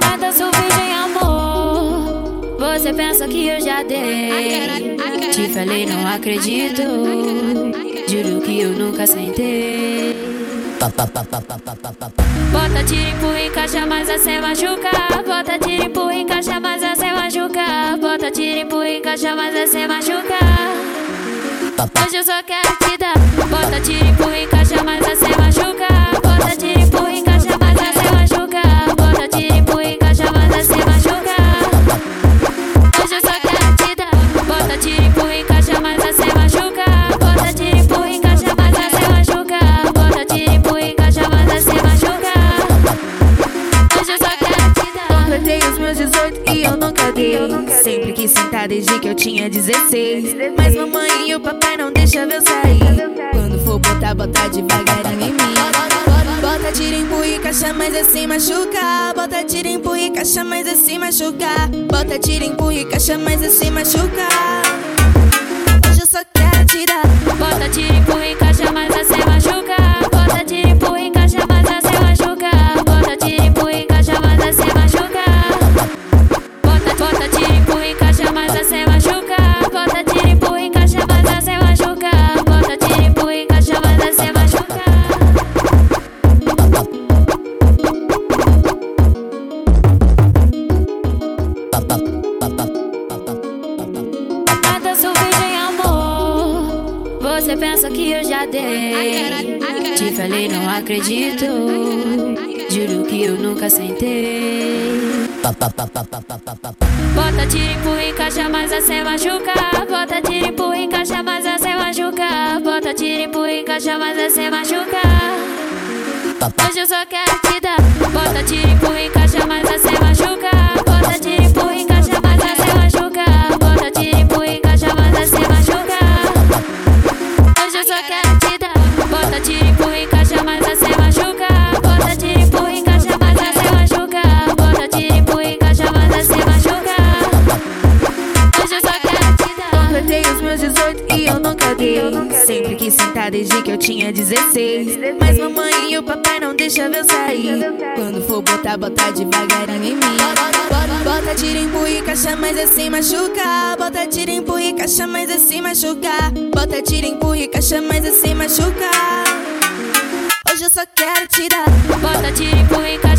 Nada sou virgem, amor. Você pensa que eu já dei. Te falei, não acredito. Juro que eu nunca sentei. Bota tiro, empurra, encaixa, mas assim machuca. Bota tiro, empurra, encaixa, mas assim machuca. Bota tiro, empurra, encaixa, mas assim machuca. Hoje eu só quero te dar. Bota tiro, empurra, encaixa, mas assim machuca. Completei os meus 18 e eu nunca dei. Sempre quis sentar desde que eu tinha 16. Mas mamãe e o papai não deixam eu sair. Quando for botar, botar devagarinho em mim. Bota tira, empurra e caixa, mas assim machuca. Bota tira, empurra e caixa, mas assim machuca. Bota tira, empurra e caixa, mas assim machuca. Hoje eu só quero te dar. Bota tiro, empurra, Você pensa que eu já dei. Te falei, não acredito. Juro que eu nunca sentei. Bota tiro, empurra, encaixa, mas assim machuca. Bota tiro, empurra, encaixa, mas assim machuca. Bota tiro, empurra, encaixa, mas assim machuca. Hoje eu só quero te dar. Bota tiro, empurra, encaixa, mas assim machuca. Bota tiro, empurra, 18 e eu nunca dei. Sempre quis sentar desde que eu tinha 16. Mas mamãe e o papai não deixam eu sair. Quando for botar, botar devagarinho em mim. Bota tira, empurra e caixa, mas assim machuca. Bota tira, empurra e caixa, mas assim machuca. Bota tira, empurra e caixa, mas assim machuca. Hoje eu só quero te dar. Bota tiro, empurra, assim machuca.